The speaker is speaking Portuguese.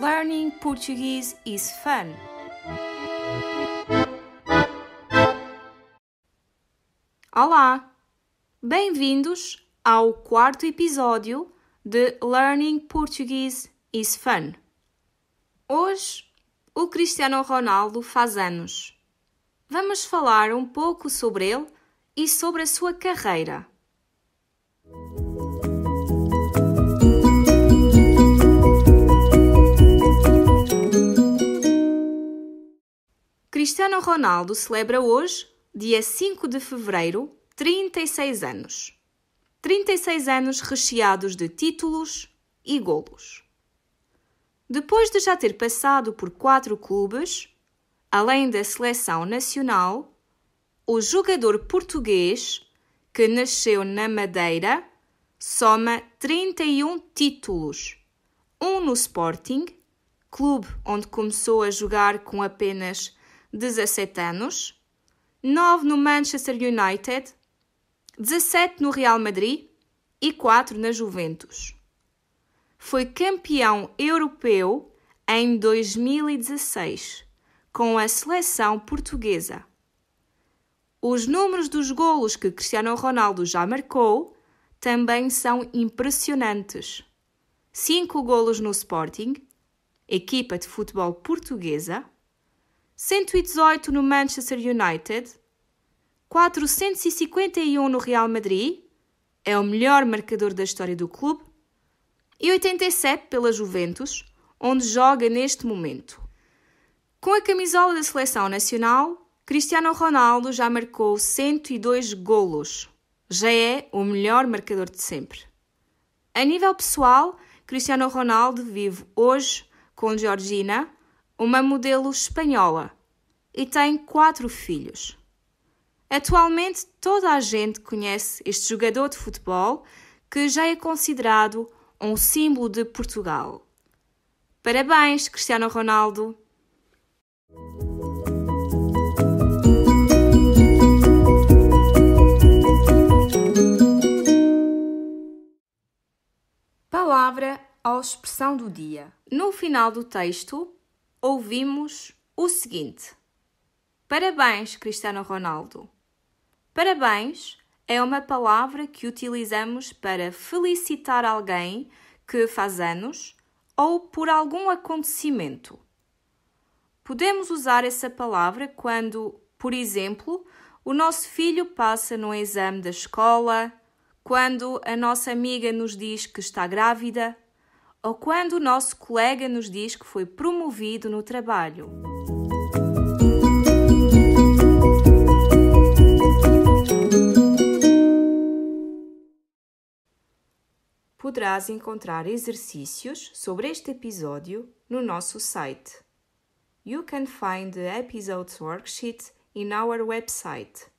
Learning Portuguese is fun. Olá! Bem-vindos ao quarto episódio de Learning Portuguese is Fun. Hoje, o Cristiano Ronaldo faz anos. Vamos falar um pouco sobre ele e sobre a sua carreira. Cristiano Ronaldo celebra hoje, dia 5 de fevereiro, 36 anos. 36 anos recheados de títulos e golos. Depois de já ter passado por quatro clubes, além da seleção nacional, o jogador português, que nasceu na Madeira, soma 31 títulos, um no Sporting, clube onde começou a jogar com apenas 17 anos, 9 no Manchester United, 17 no Real Madrid e 4 na Juventus. Foi campeão europeu em 2016 com a seleção portuguesa. Os números dos golos que Cristiano Ronaldo já marcou também são impressionantes. 5 golos no Sporting, equipa de futebol portuguesa, 118 no Manchester United, 451 no Real Madrid, é o melhor marcador da história do clube, e 87 pela Juventus, onde joga neste momento. Com a camisola da seleção nacional, Cristiano Ronaldo já marcou 102 golos. Já é o melhor marcador de sempre. A nível pessoal, Cristiano Ronaldo vive hoje com Georgina, uma modelo espanhola, e tem quatro filhos. Atualmente, toda a gente conhece este jogador de futebol que já é considerado um símbolo de Portugal. Parabéns, Cristiano Ronaldo! Palavra ou expressão do dia. No final do texto, ouvimos o seguinte: Parabéns, Cristiano Ronaldo. Parabéns é uma palavra que utilizamos para felicitar alguém que faz anos ou por algum acontecimento. Podemos usar essa palavra quando, por exemplo, o nosso filho passa no exame da escola, quando a nossa amiga nos diz que está grávida ou quando o nosso colega nos diz que foi promovido no trabalho. Poderás encontrar exercícios sobre este episódio no nosso site. You can find the episode's worksheet in our website